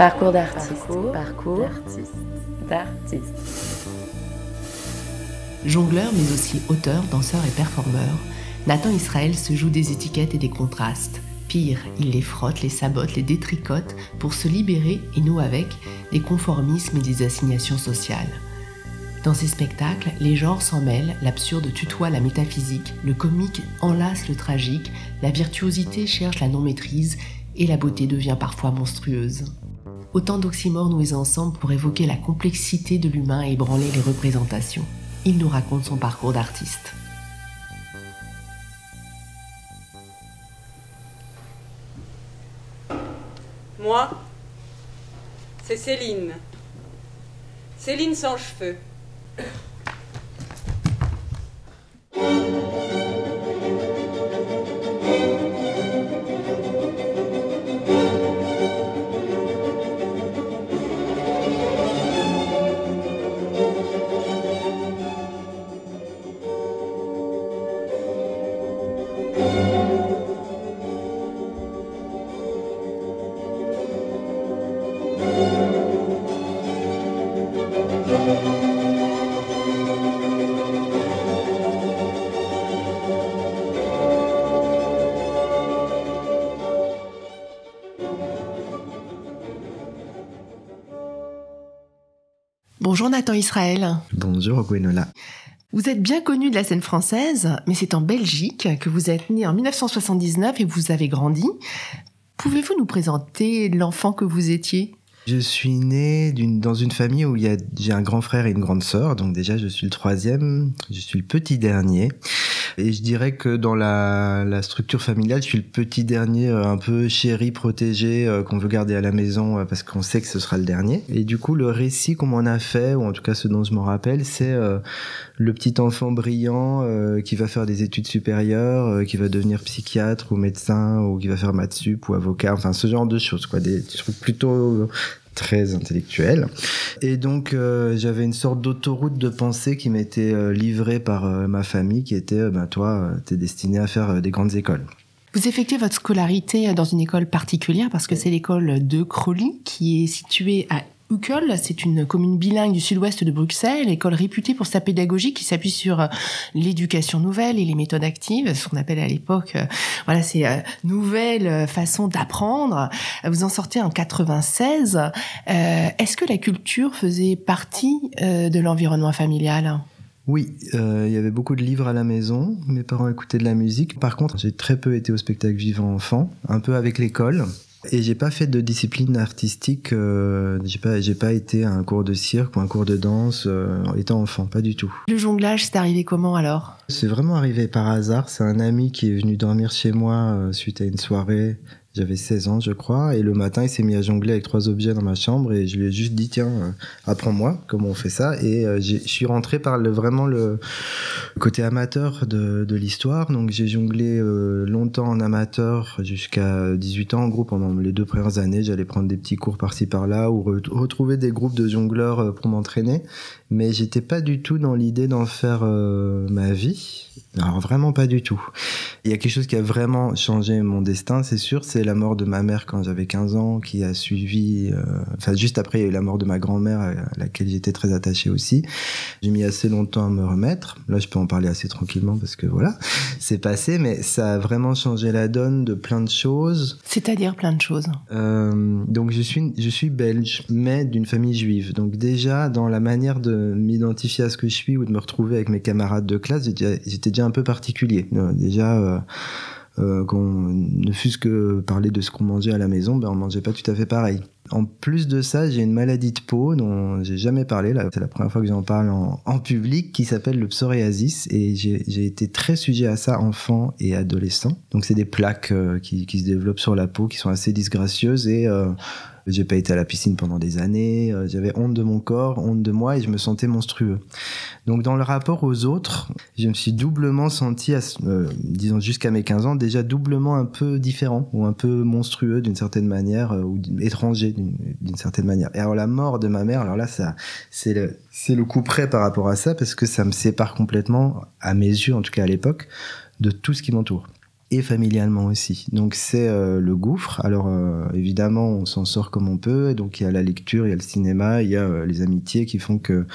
Parcours d'artiste. Parcours, d'artiste. Jongleur, mais aussi auteur, danseur et performeur, Nathan Israël se joue des étiquettes et des contrastes. Pire, il les frotte, les sabote, les détricote pour se libérer, et nous avec, des conformismes et des assignations sociales. Dans ces spectacles, les genres s'en mêlent, l'absurde tutoie la métaphysique, le comique enlace le tragique, la virtuosité cherche la non-maîtrise et la beauté devient parfois monstrueuse. Autant d'oxymores noués ensemble pour évoquer la complexité de l'humain et ébranler les représentations. Il nous raconte son parcours d'artiste. Moi, c'est Céline. Céline sans cheveux. Bonjour Nathan Israël. Bonjour Gwenola. Vous êtes bien connu de la scène française, mais c'est en Belgique que vous êtes né en 1979 et vous avez grandi. Pouvez-vous nous présenter l'enfant que vous étiez? Je suis né dans une famille où j'ai un grand frère et une grande sœur, donc déjà je suis le troisième, je suis le petit dernier. Et je dirais que dans la, la structure familiale, je suis le petit dernier euh, un peu chéri, protégé, euh, qu'on veut garder à la maison euh, parce qu'on sait que ce sera le dernier. Et du coup, le récit qu'on m'en a fait, ou en tout cas ce dont je me rappelle, c'est le petit enfant brillant qui va faire des études supérieures, qui va devenir psychiatre ou médecin, ou qui va faire maths sup ou avocat, enfin ce genre de choses, quoi, des trucs plutôt très intellectuel. Et donc euh, j'avais une sorte d'autoroute de pensée qui m'était euh, livrée par euh, ma famille, qui était, ben toi, t'es destiné à faire des grandes écoles. Vous effectuez votre scolarité dans une école particulière parce que c'est l'école de Crowley qui est située à Uccle, c'est une commune bilingue du sud-ouest de Bruxelles, école réputée pour sa pédagogie qui s'appuie sur euh, l'éducation nouvelle et les méthodes actives, ce qu'on appelle à l'époque, euh, voilà, c'est euh, nouvelle façon d'apprendre. Vous en sortez en 96. Est-ce que la culture faisait partie de l'environnement familial? Oui, il y avait beaucoup de livres à la maison. Mes parents écoutaient de la musique. Par contre, j'ai très peu été au spectacle vivant enfant, un peu avec l'école. Et j'ai pas fait de discipline artistique. Euh, j'ai pas, j'ai pas été à un cours de cirque ou un cours de danse euh, étant enfant, pas du tout. Le jonglage, c'est arrivé comment alors? C'est vraiment arrivé par hasard. C'est un ami qui est venu dormir chez moi euh, suite à une soirée j'avais 16 ans, je crois, et le matin, il s'est mis à jongler avec trois objets dans ma chambre et je lui ai juste dit tiens, euh, apprends-moi comment on fait ça. Et euh, je suis rentré par vraiment le côté amateur de, l'histoire. Donc j'ai jonglé euh, longtemps en amateur jusqu'à 18 ans en gros. Pendant les deux premières années, j'allais prendre des petits cours par-ci par-là ou retrouver des groupes de jongleurs pour m'entraîner. Mais j'étais pas du tout dans l'idée d'en faire ma vie. Alors vraiment pas du tout. Il y a quelque chose qui a vraiment changé mon destin, c'est sûr, la mort de ma mère quand j'avais 15 ans, qui a suivi, euh, enfin juste après il y a eu la mort de ma grand-mère à laquelle j'étais très attaché aussi. J'ai mis assez longtemps à me remettre. Là je peux en parler assez tranquillement parce que voilà, c'est passé, mais ça a vraiment changé la donne de plein de choses. C'est-à-dire plein de choses. Euh, donc je suis, je suis belge, mais d'une famille juive. Donc déjà dans la manière de m'identifier à ce que je suis ou de me retrouver avec mes camarades de classe, j'étais déjà un peu particulier. Euh, déjà, euh, euh, qu'on ne fût-ce que parler de ce qu'on mangeait à la maison, ben on mangeait pas tout à fait pareil. En plus de ça, j'ai une maladie de peau dont j'ai jamais parlé. C'est la première fois que j'en parle en, public, qui s'appelle le psoriasis, et j'ai été très sujet à ça enfant et adolescent. Donc c'est des plaques qui, qui, se développent sur la peau, qui sont assez disgracieuses et j'ai pas été à la piscine pendant des années. Euh, j'avais honte de mon corps, honte de moi et je me sentais monstrueux. Donc dans le rapport aux autres, je me suis doublement senti, euh, disons jusqu'à mes 15 ans, déjà doublement un peu différent ou un peu monstrueux d'une certaine manière euh, ou étranger d'une certaine manière. Et alors la mort de ma mère, alors là ça c'est le c'est le coup près par rapport à ça parce que ça me sépare complètement à mes yeux en tout cas à l'époque de tout ce qui m'entoure. Et familialement aussi. Donc c'est euh, le gouffre. Alors euh, évidemment, on s'en sort comme on peut. Donc il y a la lecture, il y a le cinéma, il y a euh, les amitiés qui font que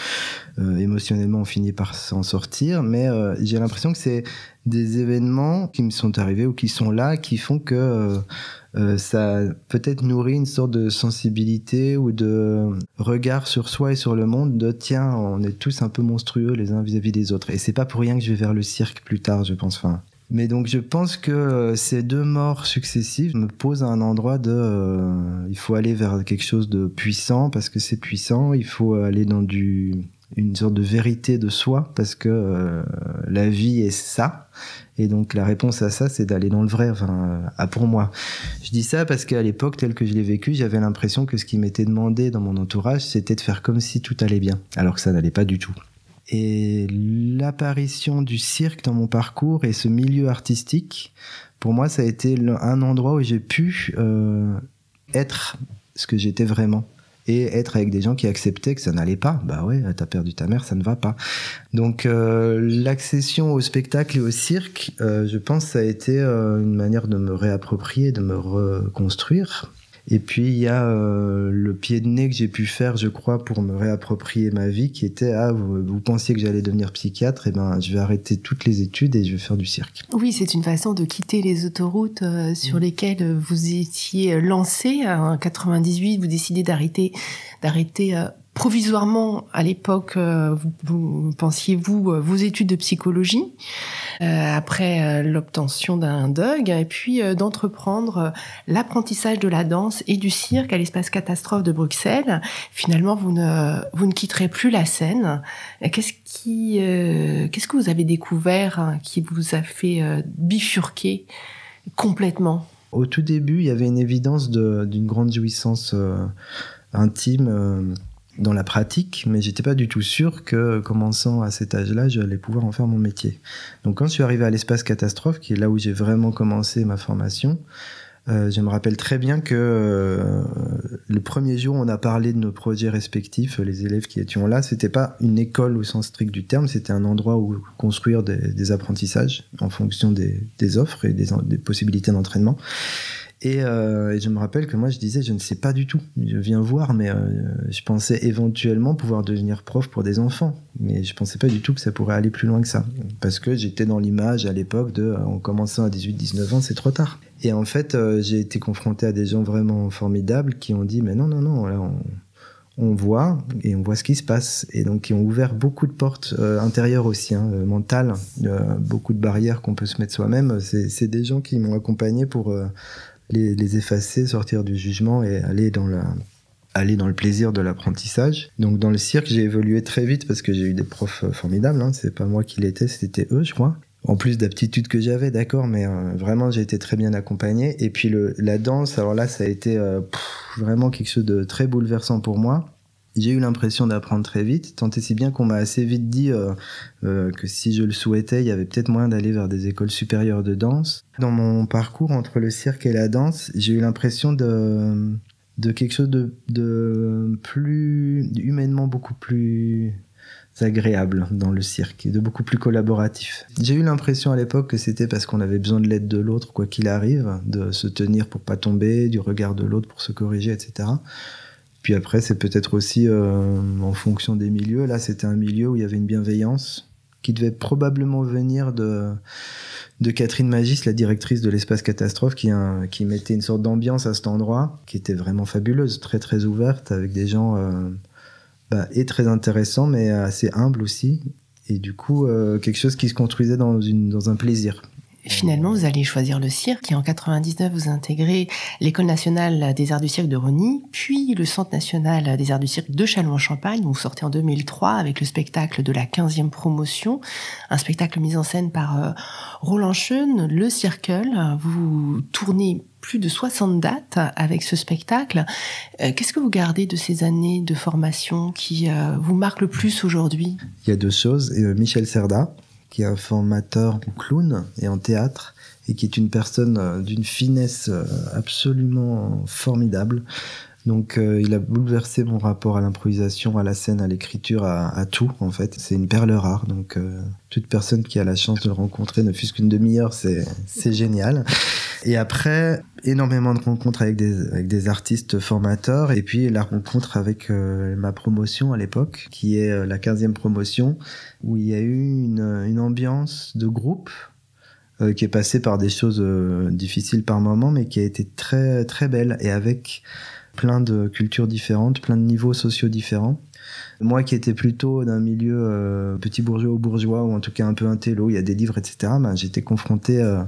émotionnellement on finit par s'en sortir. Mais j'ai l'impression que c'est des événements qui me sont arrivés ou qui sont là qui font que ça peut-être nourrit une sorte de sensibilité ou de regard sur soi et sur le monde de tiens on est tous un peu monstrueux les uns vis-à-vis des autres et c'est pas pour rien que je vais vers le cirque plus tard je pense enfin mais donc je pense que euh, ces deux morts successives me posent à un endroit de euh, il faut aller vers quelque chose de puissant parce que c'est puissant, il faut aller dans du une sorte de vérité de soi parce que euh, la vie est ça. Et donc la réponse à ça c'est d'aller dans le vrai enfin à pour moi. Je dis ça parce qu'à l'époque tel que je l'ai vécu j'avais l'impression que ce qui m'était demandé dans mon entourage c'était de faire comme si tout allait bien alors que ça n'allait pas du tout et l'apparition du cirque dans mon parcours et ce milieu artistique, pour moi, ça a été un endroit où j'ai pu euh, être ce que j'étais vraiment et être avec des gens qui acceptaient que ça n'allait pas. Bah ouais, t'as perdu ta mère, ça ne va pas. Donc euh, l'accession au spectacle et au cirque, euh, je pense, ça a été euh, une manière de me réapproprier, de me reconstruire. Et puis il y a euh, le pied de nez que j'ai pu faire, je crois, pour me réapproprier ma vie, qui était ah vous, pensiez que j'allais devenir psychiatre, et eh ben je vais arrêter toutes les études et je vais faire du cirque. Oui, c'est une façon de quitter les autoroutes euh, sur lesquelles vous étiez lancé. En 98, vous décidez d'arrêter, d'arrêter euh, provisoirement à l'époque, vous, vous, pensiez vous vos études de psychologie. Euh, après euh, l'obtention d'un DUG, et puis euh, d'entreprendre l'apprentissage de la danse et du cirque à l'espace catastrophe de Bruxelles. Finalement, vous ne, vous ne quitterez plus la scène. Qu'est-ce qui, qu'est-ce que vous avez découvert hein, qui vous a fait bifurquer complètement? Au tout début, il y avait une évidence d'une grande jouissance intime dans la pratique, mais j'étais pas du tout sûr que, commençant à cet âge-là, j'allais pouvoir en faire mon métier. Donc, quand je suis arrivé à l'espace catastrophe, qui est là où j'ai vraiment commencé ma formation, euh, je me rappelle très bien que euh, le premier jour, on a parlé de nos projets respectifs, les élèves qui étions là. C'était pas une école au sens strict du terme, c'était un endroit où construire des, apprentissages en fonction des, offres et des, des possibilités d'entraînement. Euh, et, je me rappelle que moi, je disais, je ne sais pas du tout. Je viens voir, mais euh, je pensais éventuellement pouvoir devenir prof pour des enfants. Mais je pensais pas du tout que ça pourrait aller plus loin que ça. Parce que j'étais dans l'image à l'époque de, euh, en commençant à 18-19 ans, c'est trop tard. Et en fait, j'ai été confronté à des gens vraiment formidables qui ont dit, mais non, non, non, on, voit et on voit ce qui se passe. Et donc, qui ont ouvert beaucoup de portes intérieures aussi, hein, mentales, beaucoup de barrières qu'on peut se mettre soi-même. C'est des gens qui m'ont accompagné pour les, effacer, sortir du jugement et aller dans aller dans le plaisir de l'apprentissage. Donc dans le cirque, j'ai évolué très vite parce que j'ai eu des profs euh, formidables. Hein. C'est pas moi qui l'étais, c'était eux, je crois. En plus d'aptitudes que j'avais, d'accord, mais euh, vraiment j'ai été très bien accompagné. Et puis le, la danse, alors là, ça a été euh, vraiment quelque chose de très bouleversant pour moi j'ai eu l'impression d'apprendre très vite, tant et si bien qu'on m'a assez vite dit euh, euh, que si je le souhaitais, il y avait peut-être moyen d'aller vers des écoles supérieures de danse. Dans mon parcours entre le cirque et la danse, j'ai eu l'impression de, quelque chose de, de plus humainement beaucoup plus agréable dans le cirque et de beaucoup plus collaboratif. J'ai eu l'impression à l'époque que c'était parce qu'on avait besoin de l'aide de l'autre quoi qu'il arrive, de se tenir pour pas tomber, du regard de l'autre pour se corriger, etc. Puis après, c'est peut-être aussi euh, en fonction des milieux. Là, c'était un milieu où il y avait une bienveillance qui devait probablement venir de, de Catherine Magis, la directrice de l'espace catastrophe, qui, qui mettait une sorte d'ambiance à cet endroit, qui était vraiment fabuleuse, très très ouverte, avec des gens euh, bah, et très intéressants, mais assez humbles aussi. Et du coup, euh, quelque chose qui se construisait dans, une, dans un plaisir. Finalement, vous allez choisir le cirque et en 99, vous intégrez l'École nationale des arts du cirque de Rony, puis le Centre national des arts du cirque de Châlons-en-Champagne. Vous sortez en 2003 avec le spectacle de la 15e promotion, un spectacle mis en scène par euh, Roland Schoen, le Circle. Vous tournez plus de 60 dates avec ce spectacle. Euh, qu'est-ce que vous gardez de ces années de formation qui euh, vous marquent le plus aujourd'hui? Il y a deux choses. Michel Serda, qui est un formateur clown et en théâtre, et qui est une personne euh, d'une finesse euh, absolument formidable. Donc euh, il a bouleversé mon rapport à l'improvisation, à la scène, à l'écriture, à, tout en fait. C'est une perle rare. Donc euh, toute personne qui a la chance de le rencontrer, ne fût-ce qu'une demi-heure, c'est génial. Et après énormément de rencontres avec des artistes formateurs et puis la rencontre avec euh, ma promotion à l'époque, qui est la 15e promotion, où il y a eu une, ambiance de groupe qui est passée par des choses difficiles par moments, mais qui a été très très belle et avec plein de cultures différentes, plein de niveaux sociaux différents. Moi qui étais plutôt d'un milieu euh, petit bourgeois ou bourgeois, ou en tout cas un peu intello, il y a des livres, etc., ben, j'étais confronté euh,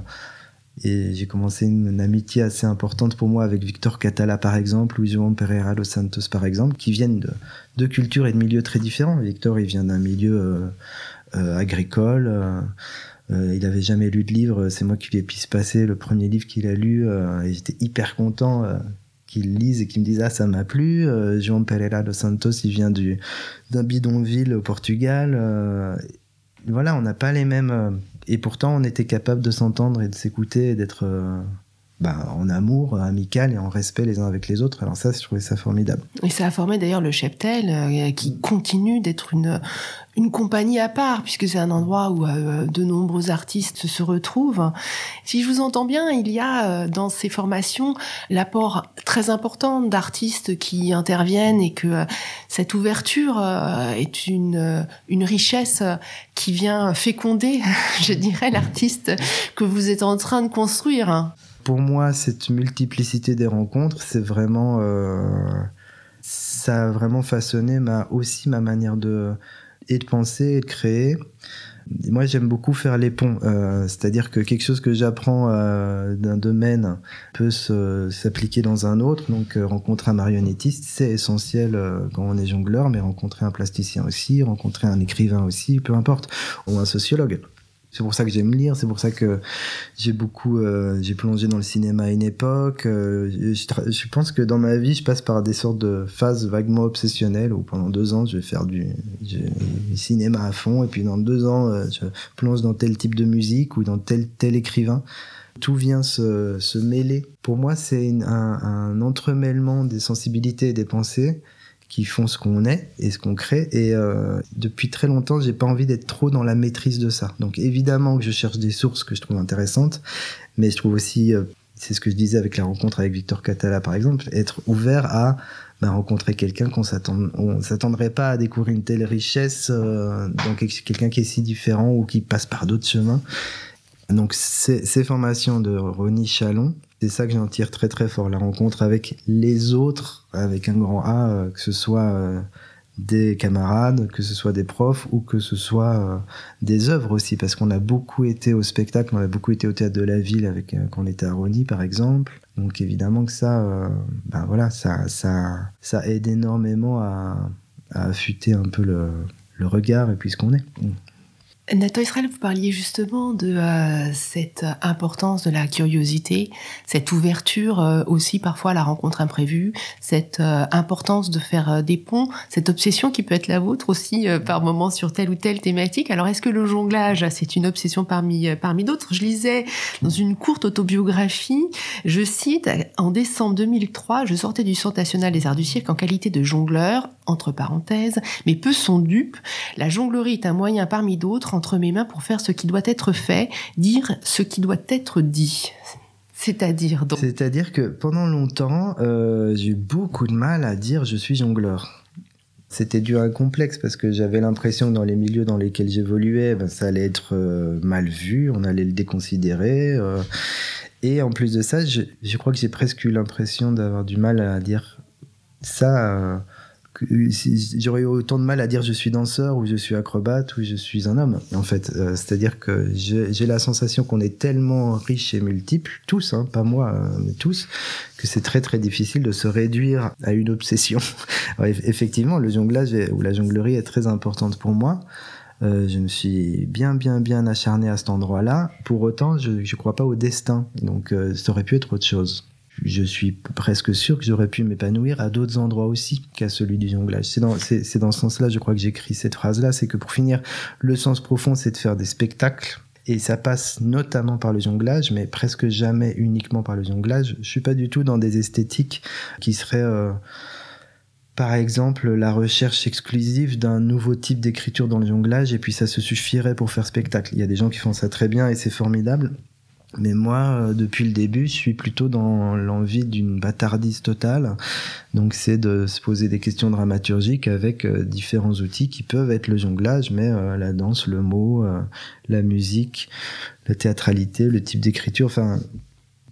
et j'ai commencé une, amitié assez importante pour moi avec Victor Catala par exemple, ou João Pereira dos Santos par exemple, qui viennent de, de cultures et de milieux très différents. Victor, il vient d'un milieu euh, agricole. il avait jamais lu de livre, c'est moi qui lui ai se passer le premier livre qu'il a lu et j'étais hyper content qu'ils lisent et qui me disent ah ça m'a plu. Euh, João Pereira dos Santos, il vient du d'un bidonville au Portugal. Euh, voilà, on n'a pas les mêmes. Euh, et pourtant, on était capable de s'entendre et de s'écouter et d'être bah, en amour amical et en respect les uns avec les autres. Alors ça, je trouvais ça formidable. Et ça a formé d'ailleurs le Cheptel, euh, qui continue d'être une, compagnie à part, puisque c'est un endroit où euh, de nombreux artistes se retrouvent. Si je vous entends bien, il y a euh, dans ces formations l'apport très important d'artistes qui interviennent et que cette ouverture est une richesse qui vient féconder, je dirais, l'artiste que vous êtes en train de construire pour moi, cette multiplicité des rencontres, c'est vraiment, euh, ça a vraiment façonné ma, aussi ma manière de, et de penser et de créer. Moi, j'aime beaucoup faire les ponts, euh, c'est-à-dire que quelque chose que j'apprends euh, d'un domaine peut s'appliquer dans un autre. Donc, rencontrer un marionnettiste, c'est essentiel quand on est jongleur, mais rencontrer un plasticien aussi, rencontrer un écrivain aussi, peu importe, ou un sociologue. C'est pour ça que j'aime lire, c'est pour ça que j'ai beaucoup, euh, j'ai plongé dans le cinéma à une époque. Euh, je, pense que dans ma vie, je passe par des sortes de phases vaguement obsessionnelles où pendant deux ans, je vais faire du, cinéma à fond, et puis dans deux ans, euh, je plonge dans tel type de musique ou dans tel tel écrivain. Tout vient se, se mêler. Pour moi, c'est un, un entremêlement des sensibilités et des pensées qui font ce qu'on est et ce qu'on crée. Et euh, depuis très longtemps, j'ai pas envie d'être trop dans la maîtrise de ça. Donc évidemment que je cherche des sources que je trouve intéressantes, mais je trouve aussi, euh, c'est ce que je disais avec la rencontre avec Victor Catala par exemple, être ouvert à bah, rencontrer quelqu'un qu'on on s'attendrait pas à découvrir une telle richesse euh, dans quelqu'un qui est si différent ou qui passe par d'autres chemins. Donc ces, ces formations de Ronnie Chalon, c'est ça que j'en tire très très fort, la rencontre avec les autres, avec un grand A, euh, que ce soit euh, des camarades, que ce soit des profs ou que ce soit euh, des œuvres aussi, parce qu'on a beaucoup été au spectacle, on a beaucoup été au théâtre de la ville avec quand on était à Rony par exemple. Donc évidemment que ça, ben ça, ça aide énormément à, affûter un peu le, le regard et puis ce qu'on est. Nathan Israël, vous parliez justement de euh, cette importance de la curiosité, cette ouverture euh, aussi parfois à la rencontre imprévue, cette euh, importance de faire des ponts, cette obsession qui peut être la vôtre aussi par moments sur telle ou telle thématique. Alors est-ce que le jonglage, c'est une obsession parmi, parmi d'autres? Je lisais dans une courte autobiographie, je cite, en décembre 2003, je sortais du Centre national des arts du cirque en qualité de jongleur, entre parenthèses, mais peu sont dupes, la jonglerie est un moyen parmi d'autres entre mes mains pour faire ce qui doit être fait, dire ce qui doit être dit. C'est-à-dire donc. C'est-à-dire que pendant longtemps, euh, j'ai eu beaucoup de mal à dire je suis jongleur. C'était dû à un complexe parce que j'avais l'impression que dans les milieux dans lesquels j'évoluais, ben, ça allait être euh, mal vu, on allait le déconsidérer. Euh. et en plus de ça, je, je crois que j'ai presque eu l'impression d'avoir du mal à dire ça j'aurais eu autant de mal à dire je suis danseur ou je suis acrobate ou je suis un homme en fait euh, c'est à dire que j'ai la sensation qu'on est tellement riche et multiple tous hein, pas moi euh, mais tous que c'est très très difficile de se réduire à une obsession effectivement le jonglage ou la jonglerie est très importante pour moi euh, je me suis bien, bien, bien acharné à cet endroit-là. Pour autant, je ne crois pas au destin. Donc, ça aurait pu être autre chose je suis presque sûr que j'aurais pu m'épanouir à d'autres endroits aussi qu'à celui du jonglage. C'est dans, ce sens-là, je crois que j'écris cette phrase-là, c'est que pour finir, le sens profond, c'est de faire des spectacles Et ça passe notamment par le jonglage, mais presque jamais uniquement par le jonglage. Je suis pas du tout dans des esthétiques qui seraient, euh, par exemple, la recherche exclusive d'un nouveau type d'écriture dans le jonglage, et puis ça se suffirait pour faire spectacle. Il y a des gens qui font ça très bien et c'est formidable. Mais moi, euh, depuis le début, je suis plutôt dans l'envie d'une bâtardise totale. Donc, c'est de se poser des questions dramaturgiques avec euh, différents outils qui peuvent être le jonglage, mais euh, la danse, le mot, la musique, la théâtralité, le type d'écriture, enfin,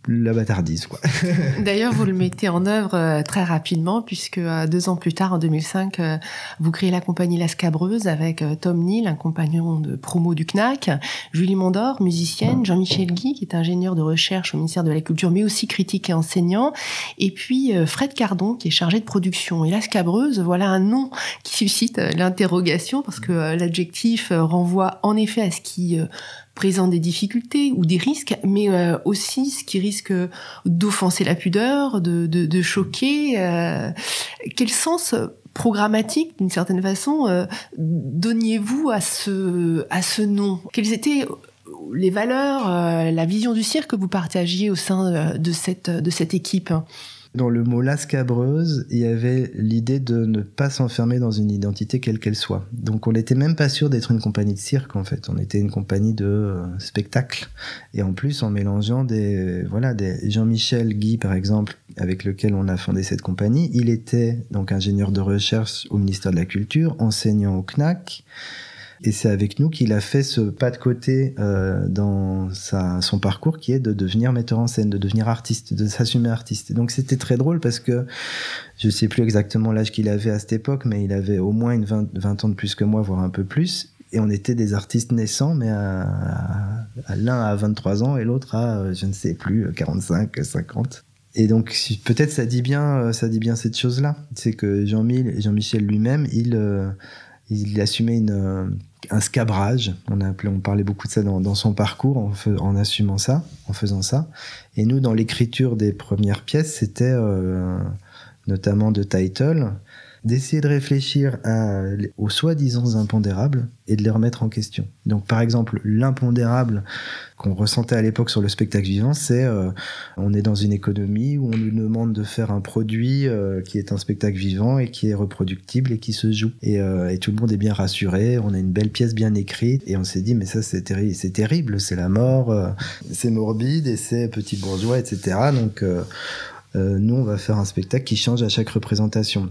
la bâtardise. Quoi. D'ailleurs, vous le mettez en œuvre euh, très rapidement, puisque euh, deux ans plus tard, en 2005, euh, vous créez la compagnie La Scabreuse avec Tom Neal, un compagnon de promo du CNAC, Julie Mondor, musicienne, Jean-Michel Guy, qui est ingénieur de recherche au ministère de la Culture, mais aussi critique et enseignant, et puis Fred Cardon, qui est chargé de production. Et La Scabreuse, voilà un nom qui suscite l'interrogation, parce que l'adjectif renvoie en effet à ce qui présente des difficultés ou des risques, mais euh, aussi ce qui risque d'offenser la pudeur, de, de, de choquer. Euh, quel sens programmatique, d'une certaine façon, euh, donniez-vous à ce, à ce nom? Quelles étaient les valeurs, la vision du cirque que vous partagiez au sein de cette, de cette équipe? Dans le mot lascabreuse, il y avait l'idée de ne pas s'enfermer dans une identité quelle qu'elle soit. Donc on n'était même pas sûr d'être une compagnie de cirque en fait. On était une compagnie de euh, spectacle. Et en plus en mélangeant des voilà des Jean-Michel Guy par exemple avec lequel on a fondé cette compagnie. Il était donc ingénieur de recherche au ministère de la Culture, enseignant au CNAC. Et c'est avec nous qu'il a fait ce pas de côté euh, dans son parcours qui est de devenir metteur en scène, de devenir artiste, de s'assumer artiste. Donc c'était très drôle parce que je sais plus exactement l'âge qu'il avait à cette époque, mais il avait au moins une 20, 20 ans de plus que moi, voire un peu plus. Et on était des artistes naissants, mais à, à, l'un à 23 ans et l'autre à, je ne sais plus, 45, 50. Et donc peut-être ça dit bien, ça dit bien cette chose-là, c'est que Jean-Michel Jean lui-même, il euh, il assumait une, euh, un scabrage. On, a on parlait beaucoup de ça dans, son parcours en, en, assumant ça, en faisant ça. Et nous, dans l'écriture des premières pièces, c'était euh, notamment de title d'essayer de réfléchir aux soi-disant impondérables et de les remettre en question. Donc par exemple, l'impondérable qu'on ressentait à l'époque sur le spectacle vivant, c'est euh, on est dans une économie où on nous demande de faire un produit euh, qui est un spectacle vivant et qui est reproductible et qui se joue. Et, euh, et, tout le monde est bien rassuré, on a une belle pièce bien écrite et on s'est dit mais ça c'est terrible, c'est terrible, c'est la mort, c'est morbide et c'est petit bourgeois, etc. Donc nous on va faire un spectacle qui change à chaque représentation.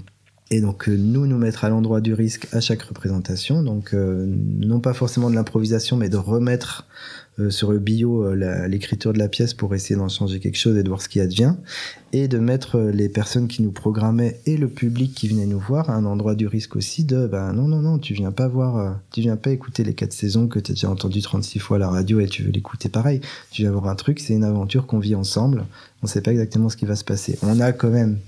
Et donc euh, nous nous mettre à l'endroit du risque à chaque représentation, donc euh, non pas forcément de l'improvisation, mais de remettre euh, sur le bio l'écriture de la pièce pour essayer d'en changer quelque chose et de voir ce qui advient, et de mettre les personnes qui nous programmaient et le public qui venait nous voir à un endroit du risque aussi de ben non non non tu viens pas voir, tu viens pas écouter les quatre saisons que tu as déjà entendu 36 fois à la radio et tu veux l'écouter pareil, tu viens voir un truc, c'est une aventure qu'on vit ensemble, on sait pas exactement ce qui va se passer, on a quand même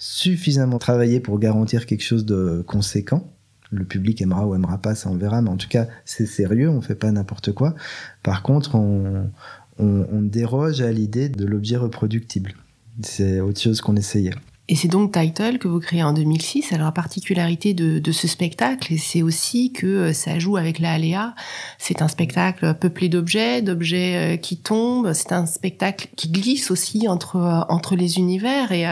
suffisamment travaillé pour garantir quelque chose de conséquent. Le public aimera ou aimera pas, ça on verra, mais en tout cas c'est sérieux, on fait pas n'importe quoi. Par contre, on, on, on déroge à l'idée de l'objet reproductible. C'est autre chose qu'on essayait. Et c'est donc Title que vous créez en 2006. Alors la particularité de, de ce spectacle, c'est aussi que euh, ça joue avec la aléa. C'est un spectacle peuplé d'objets, d'objets euh, qui tombent. C'est un spectacle qui glisse aussi entre euh, entre les univers. Et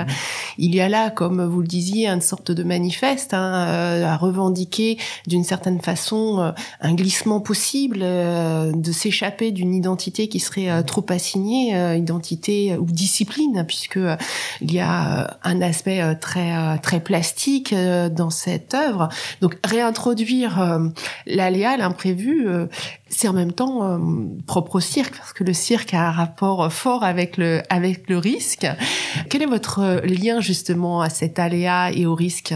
il y a là, comme vous le disiez, une sorte de manifeste hein, à revendiquer d'une certaine façon un glissement possible, de s'échapper d'une identité qui serait trop assignée, identité ou discipline, puisque il y a un aspect euh, très euh, très plastique euh, dans cette œuvre. Donc réintroduire l'aléa, l'imprévu, c'est en même temps propre au cirque parce que le cirque a un rapport fort avec le avec le risque. Quel est votre lien justement à cet aléa et au risque?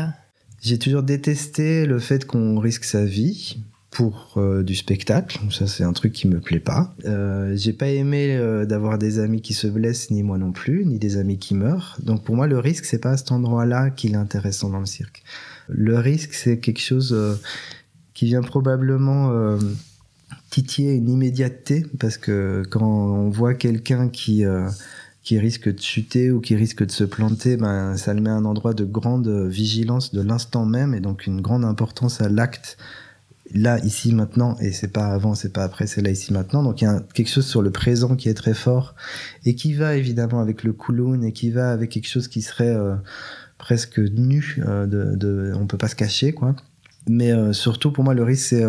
J'ai toujours détesté le fait qu'on risque sa vie pour euh, du spectacle. Ça, c'est un truc qui me plaît pas. Euh, j'ai pas aimé euh, d'avoir des amis qui se blessent, ni moi non plus, ni des amis qui meurent. Donc pour moi, le risque, c'est pas à cet endroit-là qu'il est intéressant dans le cirque. Le risque, c'est quelque chose euh, qui vient probablement titiller une immédiateté, parce que quand on voit quelqu'un qui qui risque de chuter ou qui risque de se planter, ben, ça le met à un endroit de grande vigilance de l'instant même et donc une grande importance à l'acte là, ici, maintenant, et c'est pas avant, c'est pas après, c'est là, ici, maintenant. Donc il y a quelque chose sur le présent qui est très fort et qui va évidemment avec le Kouloun et qui va avec quelque chose qui serait euh, presque nu, euh, de, de, on peut pas se cacher, quoi. Mais euh, surtout, pour moi, le risque, c'est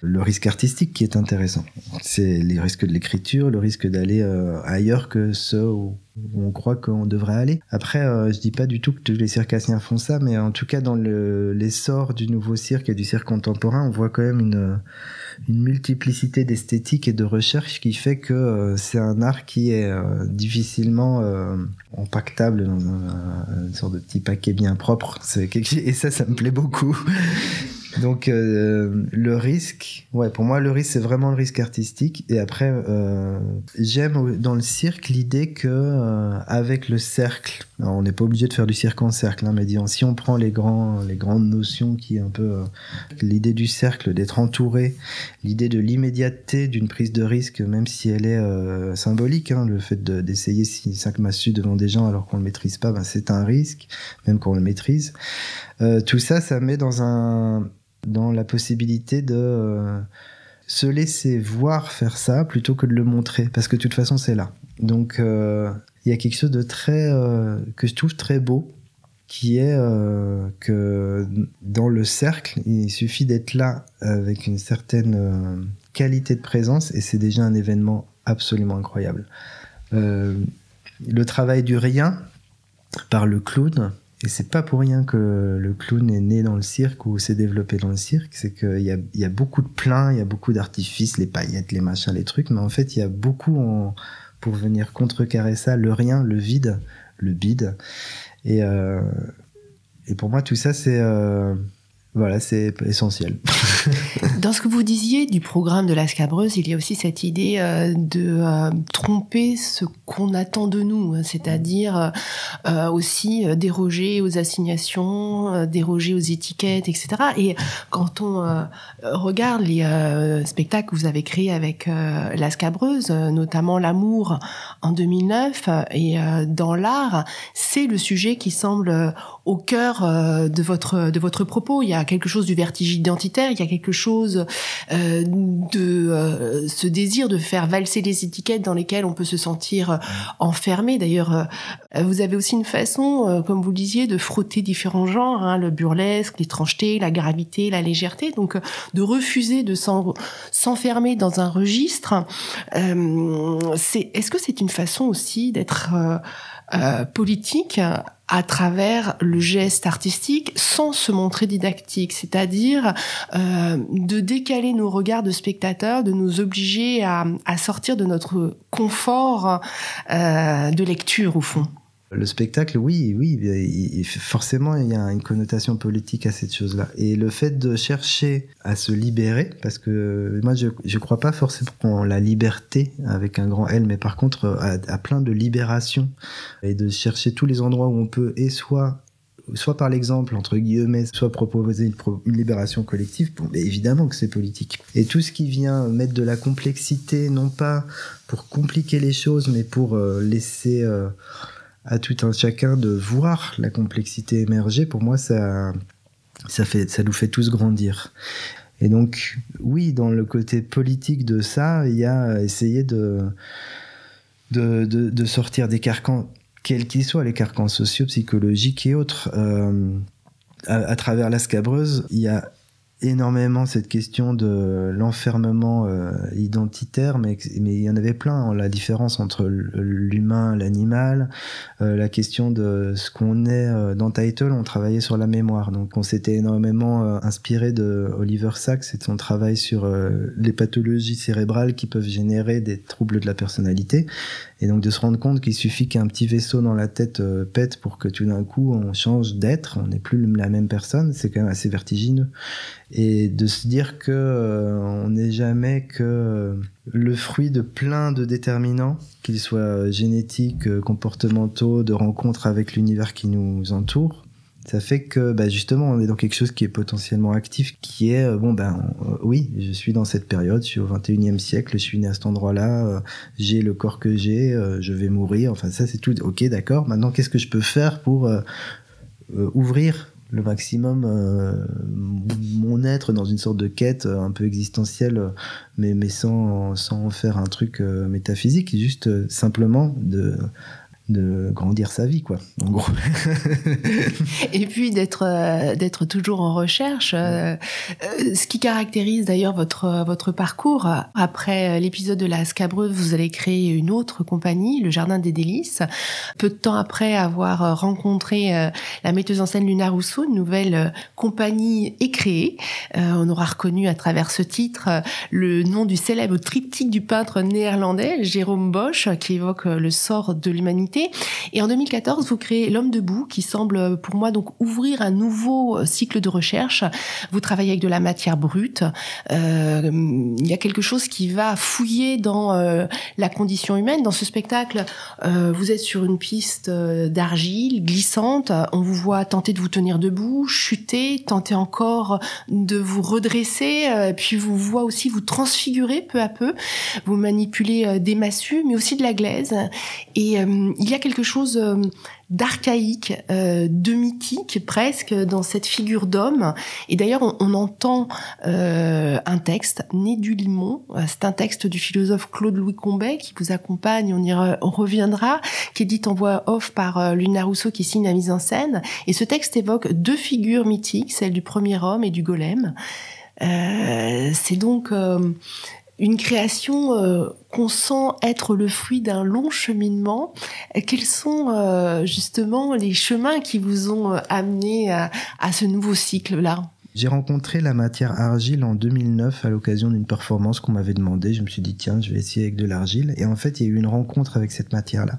le risque artistique qui est intéressant. C'est les risques de l'écriture, le risque d'aller ailleurs que ce où on croit qu'on devrait aller. Après, euh, je dis pas du tout que tous les circassiens font ça, mais en tout cas dans l'essor du nouveau cirque et du cirque contemporain, on voit quand même une, une multiplicité d'esthétiques et de recherches qui fait que euh, c'est un art qui est euh, difficilement empactable dans un, une sorte de petit paquet bien propre. Et ça, ça me plaît beaucoup. Donc euh, le risque, ouais, pour moi le risque c'est vraiment le risque artistique. Et après, euh, j'aime dans le cirque l'idée que euh, avec le cercle, on n'est pas obligé de faire du cirque en cercle, hein, mais disons, si on prend les grands, les grandes notions qui est un peu euh, l'idée du cercle, d'être entouré, l'idée de l'immédiateté d'une prise de risque, même si elle est euh, symbolique, hein, le fait d'essayer de, 5 massues devant des gens alors qu'on le maîtrise pas, ben, c'est un risque, même quand on le maîtrise. tout ça, ça met dans un dans la possibilité de euh, se laisser voir faire ça plutôt que de le montrer, parce que de toute façon c'est là. Donc euh, il y a quelque chose de très euh, que je trouve très beau, qui est que dans le cercle, il suffit d'être là avec une certaine qualité de présence et c'est déjà un événement absolument incroyable. le travail du rien par le clown, et c'est pas pour rien que le clown est né dans le cirque ou s'est développé dans le cirque, c'est qu'il y a, y a beaucoup de pleins, il y a beaucoup d'artifices, les paillettes, les machins, les trucs, mais en fait il y a beaucoup en, pour venir contrecarrer ça, le rien, le vide, le bide. Et, euh, et pour moi tout ça c'est euh, voilà, c'est essentiel. Dans ce que vous disiez du programme de la Scabreuse, il y a aussi cette idée euh, de euh, tromper ce qu'on attend de nous, hein, c'est-à-dire euh, aussi déroger aux assignations, déroger aux étiquettes, etc. Et quand on regarde les spectacles que vous avez créés avec la Scabreuse, notamment L'amour en 2009, et dans l'art, c'est le sujet qui semble au cœur de votre de votre propos. Il y a quelque chose du vertige identitaire, il y a quelque chose euh, de euh, ce désir de faire valser les étiquettes dans lesquelles on peut se sentir euh, enfermé. D'ailleurs, vous avez aussi une façon, comme vous le disiez, de frotter différents genres, hein, le burlesque, l'étrangeté, la gravité, la légèreté, donc de refuser de s'enfermer dans un registre. c'est, est-ce que c'est une façon aussi d'être politique à travers le geste artistique sans se montrer didactique, c'est-à-dire euh, de décaler nos regards de spectateurs, de nous obliger à, sortir de notre confort euh, de lecture au fond. Le spectacle, oui, oui, forcément, il y a une connotation politique à cette chose-là. Et le fait de chercher à se libérer, parce que moi, je ne crois pas forcément en la liberté avec un grand L, mais par contre, à, plein de libération et de chercher tous les endroits où on peut, et soit soit par l'exemple, entre guillemets, soit proposer une, une libération collective, bon, mais évidemment que c'est politique. Et tout ce qui vient mettre de la complexité, non pas pour compliquer les choses, mais pour euh, laisser... Euh, à tout un chacun de voir la complexité émerger, pour moi, ça, ça, fait, ça nous fait tous grandir. Et donc, oui, dans le côté politique de ça, il y a essayer de, de, de, sortir des carcans, quels qu'ils soient, les carcans sociaux, psychologiques et autres. Euh, à, à, travers la scabreuse, il y a énormément cette question de l'enfermement euh, identitaire, mais, mais il y en avait plein, hein, la différence entre l'humain, l'animal, euh, la question de ce qu'on est euh, dans Title, on travaillait sur la mémoire, donc on s'était énormément inspiré de Oliver Sacks et de son travail sur les pathologies cérébrales qui peuvent générer des troubles de la personnalité, et donc de se rendre compte qu'il suffit qu'un petit vaisseau dans la tête pète pour que tout d'un coup on change d'être, on n'est plus la même personne, c'est quand même assez vertigineux et de se dire que euh, on n'est jamais que euh, le fruit de plein de déterminants, qu'ils soient génétiques, euh, comportementaux, de rencontres avec l'univers qui nous entoure. Ça fait que bah, justement on est dans quelque chose qui est potentiellement actif, qui est bon ben oui, je suis dans cette période, je suis au 21e siècle, je suis né à cet endroit-là, j'ai le corps que j'ai, je vais mourir, enfin ça c'est tout. Ok d'accord. Maintenant qu'est-ce que je peux faire pour ouvrir le maximum mon être dans une sorte de quête un peu existentielle, mais, mais sans, sans faire un truc métaphysique, juste simplement de de grandir sa vie, quoi, en gros. et puis d'être euh, d'être toujours en recherche, euh, euh, ce qui caractérise d'ailleurs votre votre parcours. Après l'épisode de la Scabreuse, vous allez créer une autre compagnie, le Jardin des Délices. Peu de temps après avoir rencontré la metteuse en scène Luna Rousseau, une nouvelle compagnie est créée. on aura reconnu à travers ce titre le nom du célèbre triptyque du peintre néerlandais Jérôme Bosch, qui évoque le sort de l'humanité et en 2014, vous créez L'homme debout, qui semble pour moi donc ouvrir un nouveau euh, cycle de recherche. Vous travaillez avec de la matière brute. Euh, il y a quelque chose qui va fouiller dans euh, la condition humaine. Dans ce spectacle, vous êtes sur une piste d'argile glissante. On vous voit tenter de vous tenir debout, chuter, tenter encore de vous redresser. puis vous voit aussi vous transfigurer peu à peu. Vous manipulez des massues, mais aussi de la glaise. Et il il y a quelque chose euh, d'archaïque, euh, de mythique presque dans cette figure d'homme. Et d'ailleurs, on, entend euh, un texte, Né du Limon. C'est un texte du philosophe Claude-Louis Combet qui vous accompagne, on y reviendra, qui est dit en voix off par Luna Rousseau qui signe la mise en scène. Et ce texte évoque deux figures mythiques, celle du premier homme et du golem. c'est donc une création euh, qu'on sent être le fruit d'un long cheminement. Quels sont euh, justement les chemins qui vous ont euh, amené à, ce nouveau cycle-là? J'ai rencontré la matière argile en 2009 à l'occasion d'une performance qu'on m'avait demandé. Je me suis dit, tiens, je vais essayer avec de l'argile. Et en fait, il y a eu une rencontre avec cette matière-là.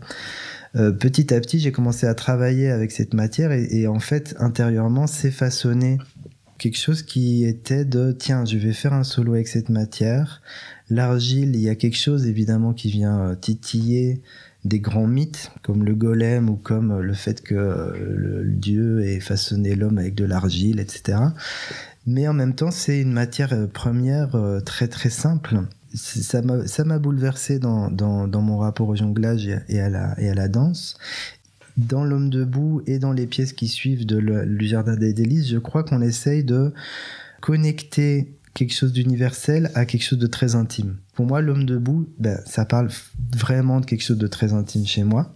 petit à petit, j'ai commencé à travailler avec cette matière et, en fait, intérieurement, c'est façonné quelque chose qui était de tiens, je vais faire un solo avec cette matière. L'argile, il y a quelque chose évidemment qui vient euh, titiller des grands mythes comme le golem ou comme euh, le fait que euh, le dieu ait façonné l'homme avec de l'argile, etc. Mais en même temps, c'est une matière première très très simple. Ça m'a bouleversé dans, dans, dans, mon rapport au jonglage et à la, et à la danse dans L'homme debout et dans les pièces qui suivent de le, Jardin des délices, je crois qu'on essaye de connecter quelque chose d'universel à quelque chose de très intime. Pour moi, L'homme debout, ben, ça parle vraiment de quelque chose de très intime chez moi,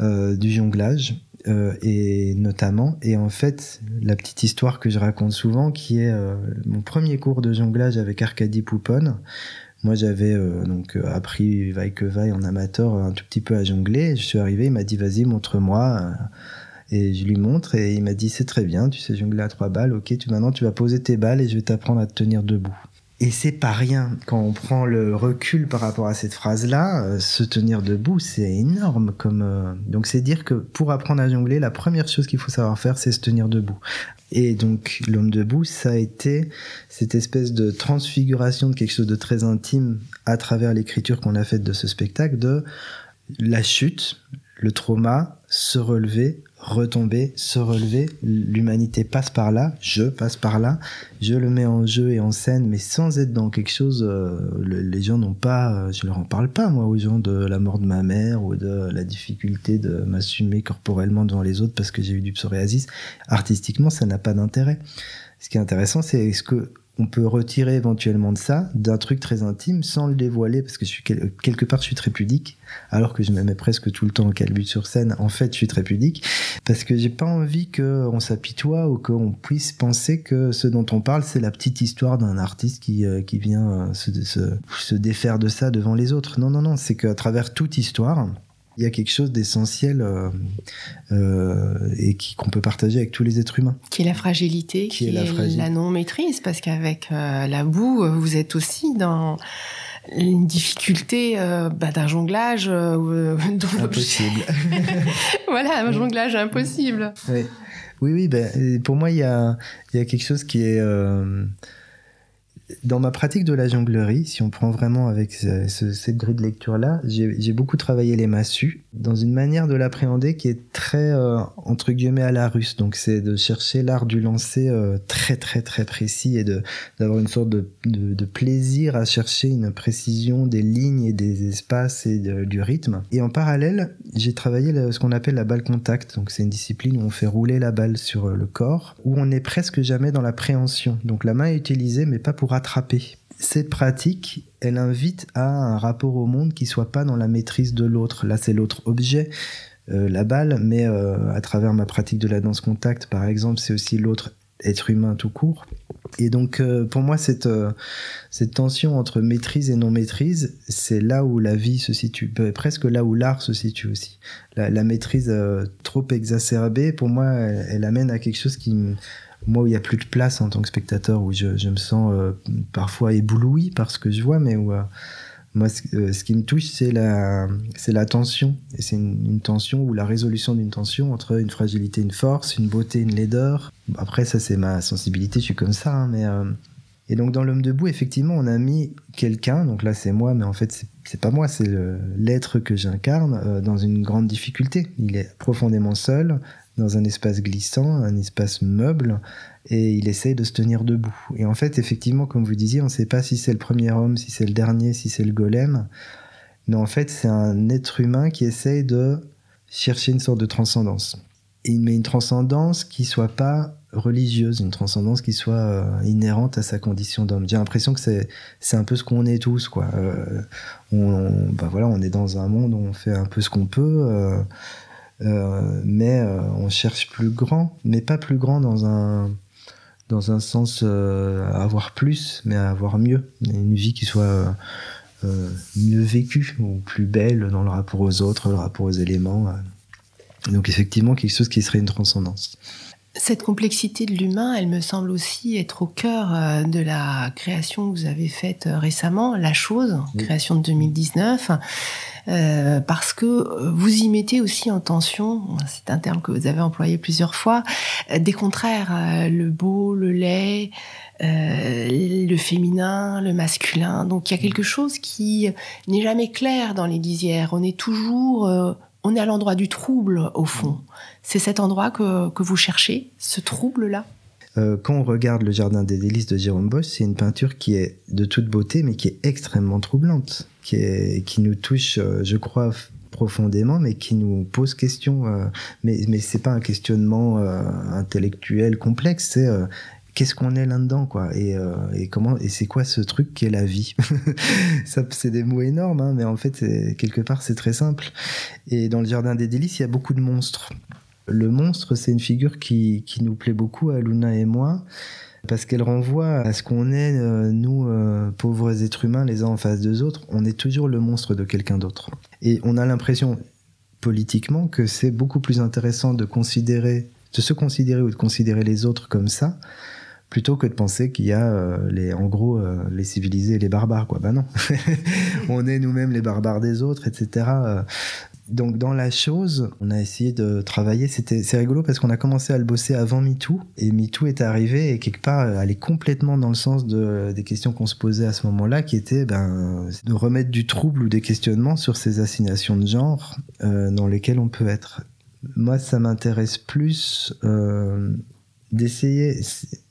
euh, du jonglage. Euh, et notamment, et en fait, la petite histoire que je raconte souvent, qui est euh, mon premier cours de jonglage avec Arcadie Poupon, moi, j'avais euh, donc euh, appris vaille que vaille en amateur un tout petit peu à jongler. Je suis arrivé, il m'a dit vas-y, montre-moi. Euh, et je lui montre et il m'a dit c'est très bien, tu sais jongler à trois balles. Ok, tu maintenant tu vas poser tes balles et je vais t'apprendre à te tenir debout. Et c'est pas rien. Quand on prend le recul par rapport à cette phrase-là, se tenir debout, c'est énorme. Comme donc c'est dire que pour apprendre à jongler, la première chose qu'il faut savoir faire, c'est se tenir debout. Et donc l'homme debout, ça a été cette espèce de transfiguration de quelque chose de très intime à travers l'écriture qu'on a faite de ce spectacle, de la chute, le trauma, se relever, retomber, se relever. L'humanité passe par là, je passe par là, je le mets en jeu et en scène, mais sans être dans quelque chose. Euh, les gens n'ont pas, euh, je leur en parle pas moi aux gens de la mort de ma mère ou de la difficulté de m'assumer corporellement devant les autres parce que j'ai eu du psoriasis. Artistiquement, ça n'a pas d'intérêt. Ce qui est intéressant, c'est est-ce que on peut retirer éventuellement de ça, d'un truc très intime, sans le dévoiler, parce que je suis quelque part je suis très pudique, alors que je me mets presque tout le temps en calbut sur scène. En fait, je suis très pudique, parce que j'ai pas envie qu'on s'apitoie ou qu'on puisse penser que ce dont on parle, c'est la petite histoire d'un artiste qui, euh, qui vient euh, se, se, se défaire de ça devant les autres. Non, non, non, c'est qu'à travers toute histoire, il y a quelque chose d'essentiel euh, euh, et qu'on peut partager avec tous les êtres humains. Qui est la fragilité, qui, est, la, non-maîtrise, parce qu'avec euh, la boue, vous êtes aussi dans une difficulté bah, d'un jonglage impossible. voilà, un jonglage impossible. Oui, oui, oui ben, pour moi, il y a, y a quelque chose qui est dans ma pratique de la jonglerie, si on prend vraiment avec cette grille de lecture-là, j'ai beaucoup travaillé les massues dans une manière de l'appréhender qui est très, euh, entre guillemets, à la russe. Donc c'est de chercher l'art du lancer euh, très très très précis et d'avoir une sorte de, de, plaisir à chercher une précision des lignes et des espaces et du rythme. Et en parallèle, j'ai travaillé ce qu'on appelle la balle contact. Donc c'est une discipline où on fait rouler la balle sur euh, le corps, où on n'est presque jamais dans la préhension. Donc la main est utilisée mais pas pour attraper. Cette pratique, elle invite à un rapport au monde qui soit pas dans la maîtrise de l'autre. Là, c'est l'autre objet, euh, la balle, mais euh, à travers ma pratique de la danse contact, par exemple, c'est aussi l'autre être humain tout court. Et donc, euh, pour moi, cette, tension entre maîtrise et non-maîtrise, c'est là où la vie se situe, presque là où l'art se situe aussi. La, maîtrise trop exacerbée, pour moi, elle, amène à quelque chose qui, moi où il n'y a plus de place en tant que spectateur, où je, me sens euh, parfois ébloui par ce que je vois, mais où euh, moi euh, ce, qui me touche c'est la, c'est la tension, et c'est une, tension ou la résolution d'une tension entre une fragilité, une force, une beauté, une laideur. Après ça c'est ma sensibilité, je suis comme ça, hein, mais et donc dans l'homme debout effectivement on a mis quelqu'un, donc là c'est moi, mais en fait c'est pas moi, c'est l'être que j'incarne dans une grande difficulté. Il est profondément seul, dans un espace glissant, un espace meuble, et il essaye de se tenir debout. Et en fait, effectivement, comme vous disiez, on ne sait pas si c'est le premier homme, si c'est le dernier, si c'est le golem, mais en fait, c'est un être humain qui essaye de chercher une sorte de transcendance. Et, mais une transcendance qui soit pas religieuse, une transcendance qui soit euh, inhérente à sa condition d'homme. J'ai l'impression que c'est c'est un peu ce qu'on est tous quoi. Euh, on, bah voilà, on est dans un monde où on fait un peu ce qu'on peut. Euh, mais euh, on cherche plus grand, mais pas plus grand dans un, dans un sens euh, avoir plus, mais avoir mieux. Une vie qui soit mieux vécue ou plus belle dans le rapport aux autres, le rapport aux éléments. Donc effectivement, quelque chose qui serait une transcendance. Cette complexité de l'humain, elle me semble aussi être au cœur de la création que vous avez faite récemment, La Chose, création de 2019. Euh, parce que euh, vous y mettez aussi en tension, c'est un terme que vous avez employé plusieurs fois, euh, des contraires, le beau, le laid, le féminin, le masculin. Donc il y a quelque chose qui n'est jamais clair dans les lisières. On est toujours, on est à l'endroit du trouble au fond. C'est cet endroit que, que vous cherchez, ce trouble-là? Quand on regarde le Jardin des délices de Jérôme Bosch, c'est une peinture qui est de toute beauté, mais qui est extrêmement troublante qui, est, qui nous touche, euh, je crois, profondément, mais qui nous pose question. Euh, mais mais c'est pas un questionnement euh, intellectuel complexe, c'est qu'est-ce qu'on est là-dedans, quoi, et, et comment, et c'est quoi ce truc qui est la vie? Ça, c'est des mots énormes, hein, mais en fait, quelque part, c'est très simple. Et dans le jardin des délices, il y a beaucoup de monstres. Le monstre, c'est une figure qui, qui nous plaît beaucoup à Luna et moi parce qu'elle renvoie à ce qu'on est, euh, nous, euh, pauvres êtres humains, les uns en face des autres. On est toujours le monstre de quelqu'un d'autre. Et on a l'impression, politiquement, que c'est beaucoup plus intéressant de considérer, de se considérer ou de considérer les autres comme ça, plutôt que de penser qu'il y a euh, les, en gros les civilisés et les barbares quoi. Ben non, on est nous-mêmes les barbares des autres, etc donc dans la chose, on a essayé de travailler. C'était c'est rigolo parce qu'on a commencé à le bosser avant MeToo et MeToo est arrivé et quelque part elle est complètement dans le sens de des questions qu'on se posait à ce moment-là, qui étaient ben de remettre du trouble ou des questionnements sur ces assignations de genre euh, dans lesquelles on peut être. Moi, ça m'intéresse plus euh, d'essayer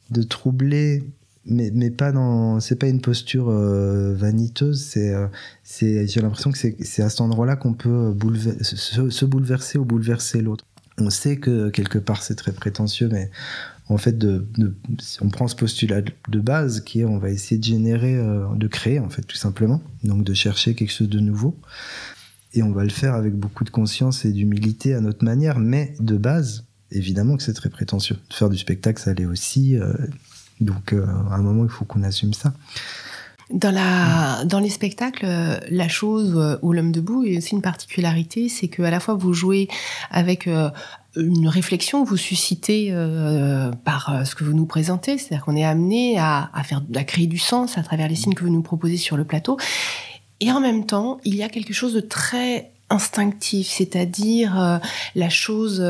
de troubler mais, mais pas dans c'est pas une posture euh, vaniteuse euh, c'est j'ai l'impression que c'est à cet endroit-là qu'on peut se, se, bouleverser ou bouleverser l'autre. On sait que quelque part c'est très prétentieux mais en fait de, on prend ce postulat de base qui est on va essayer de générer euh, de créer en fait tout simplement donc de chercher quelque chose de nouveau. Et on va le faire avec beaucoup de conscience et d'humilité à notre manière mais de base évidemment que c'est très prétentieux. Faire du spectacle ça l'est aussi donc, euh, à un moment, il faut qu'on assume ça. Dans, les spectacles, euh, la chose euh, ou l'homme debout est aussi une particularité, c'est que à la fois vous jouez avec une réflexion que vous suscitez par ce que vous nous présentez, c'est-à-dire qu'on est amené à, faire, à créer du sens à travers les signes que vous nous proposez sur le plateau, et en même temps, il y a quelque chose de très instinctif, c'est-à-dire la chose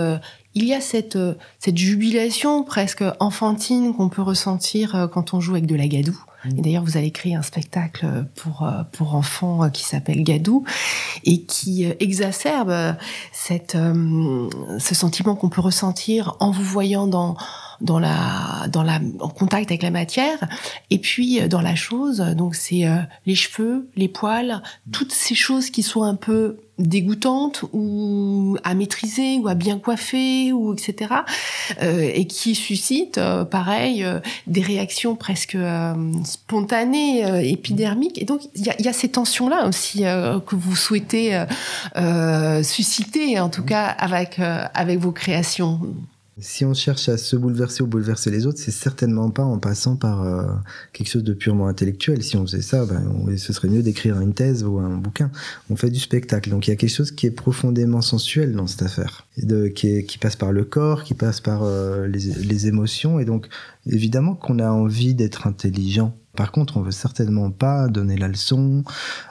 il y a cette, euh, cette jubilation presque enfantine qu'on peut ressentir euh, quand on joue avec de la gadoue. Et d'ailleurs, vous allez créer un spectacle pour pour enfants qui s'appelle Gadou et qui exacerbe cette ce sentiment qu'on peut ressentir en vous voyant dans dans la dans la en contact avec la matière. Et puis dans la chose donc c'est les cheveux les poils toutes ces choses qui sont un peu dégoûtante ou à maîtriser ou à bien coiffer ou etc euh, et qui suscite euh, pareil euh, des réactions presque spontanées épidermiques. Et donc il y a, y a, ces tensions là aussi que vous souhaitez susciter en tout cas avec avec vos créations si on cherche à se bouleverser ou bouleverser les autres, c'est certainement pas en passant par euh, quelque chose de purement intellectuel. Si on faisait ça, ben, ce serait mieux d'écrire une thèse ou un bouquin. On fait du spectacle. Donc il y a quelque chose qui est profondément sensuel dans cette affaire, de, qui, qui, passe par le corps, qui passe par euh, les, les, émotions. Et donc évidemment qu'on a envie d'être intelligent. Par contre, on veut certainement pas donner la leçon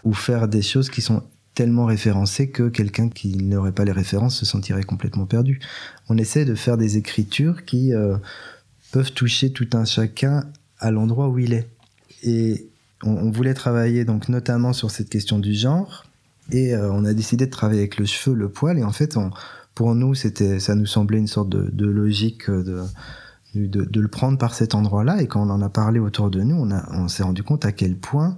ou faire des choses qui sont tellement référencé que quelqu'un qui n'aurait pas les références se sentirait complètement perdu. On essaie de faire des écritures qui euh, peuvent toucher tout un chacun à l'endroit où il est. Et on, voulait travailler donc notamment sur cette question du genre, et euh, on a décidé de travailler avec le cheveu, le poil, et en fait, pour nous, c'était, ça nous semblait une sorte de, logique de, de, le prendre par cet endroit-là. Et quand on en a parlé autour de nous, on, on s'est rendu compte à quel point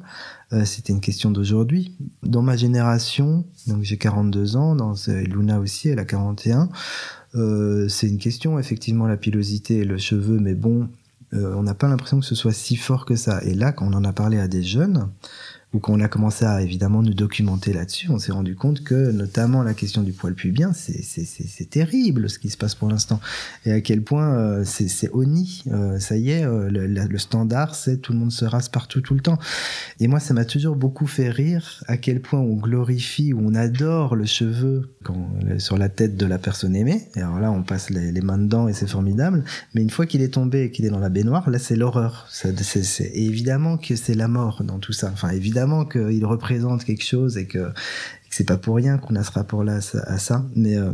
euh, c'était une question d'aujourd'hui. Dans ma génération, donc j'ai 42 ans, dans Luna aussi, elle a 41. Euh, c'est une question, effectivement, la pilosité et le cheveu, mais bon, euh, on n'a pas l'impression que ce soit si fort que ça. Et là, quand on en a parlé à des jeunes, quand on a commencé à évidemment nous documenter là-dessus, on s'est rendu compte que notamment la question du poil pubien, c'est terrible ce qui se passe pour l'instant. Et à quel point euh, c'est honni. Euh, ça y est, euh, le, standard, c'est tout le monde se rase partout tout le temps. Et moi, ça m'a toujours beaucoup fait rire à quel point on glorifie ou on adore le cheveu quand, sur la tête de la personne aimée. Et alors là, on passe les, les mains dedans et c'est formidable. Mais une fois qu'il est tombé et qu'il est dans la baignoire, là, c'est l'horreur. C'est évidemment que c'est la mort dans tout ça. Enfin, évidemment qu'il représente quelque chose et que, c'est pas pour rien qu'on a ce rapport-là à ça. Mais euh,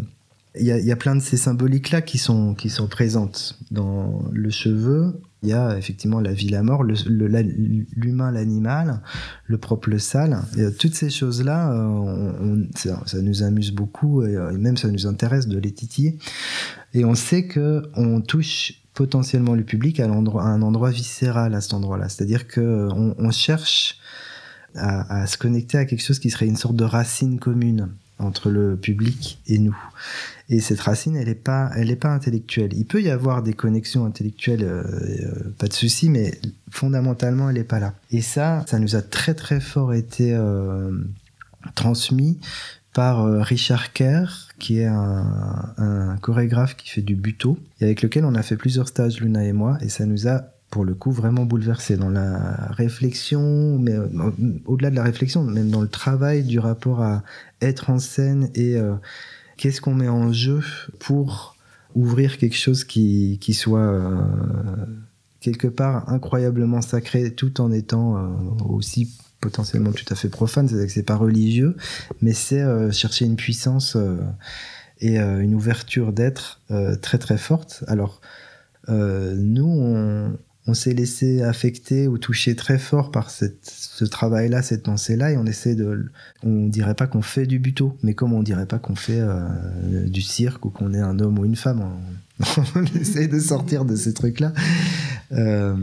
il y, a, plein de ces symboliques-là qui sont, qui sont présentes dans le cheveu. Il y a effectivement la vie, la mort, l'humain, l'animal, le propre, le sale. Euh, toutes ces choses-là, euh, ça, nous amuse beaucoup et, même ça nous intéresse de les titiller. Et on sait que on touche potentiellement le public à, un endroit viscéral à cet endroit-là. C'est-à-dire qu'on on cherche à, se connecter à quelque chose qui serait une sorte de racine commune entre le public et nous. Et cette racine, elle n'est pas, elle est pas intellectuelle. Il peut y avoir des connexions intellectuelles, euh, euh, pas de souci, mais fondamentalement, elle n'est pas là. Et ça, ça nous a très très fort été euh, transmis par Richard Kerr, qui est un, un, chorégraphe qui fait du buto, et avec lequel on a fait plusieurs stages, Luna et moi, et ça nous a pour le coup vraiment bouleversé dans la réflexion, mais euh, au-delà de la réflexion, même dans le travail du rapport à être en scène et euh, qu'est-ce qu'on met en jeu pour ouvrir quelque chose qui, qui soit euh, quelque part incroyablement sacré tout en étant aussi potentiellement tout à fait profane, c'est-à-dire que c'est pas religieux, mais c'est chercher une puissance et une ouverture d'être très très forte. Alors nous, on, on s'est laissé affecter ou toucher très fort par ce travail-là, cette pensée-là, et on essaie de, on dirait pas qu'on fait du buto, mais comme on dirait pas qu'on fait euh, du cirque ou qu'on est un homme ou une femme, on, essaie de sortir de ces trucs-là. Euh,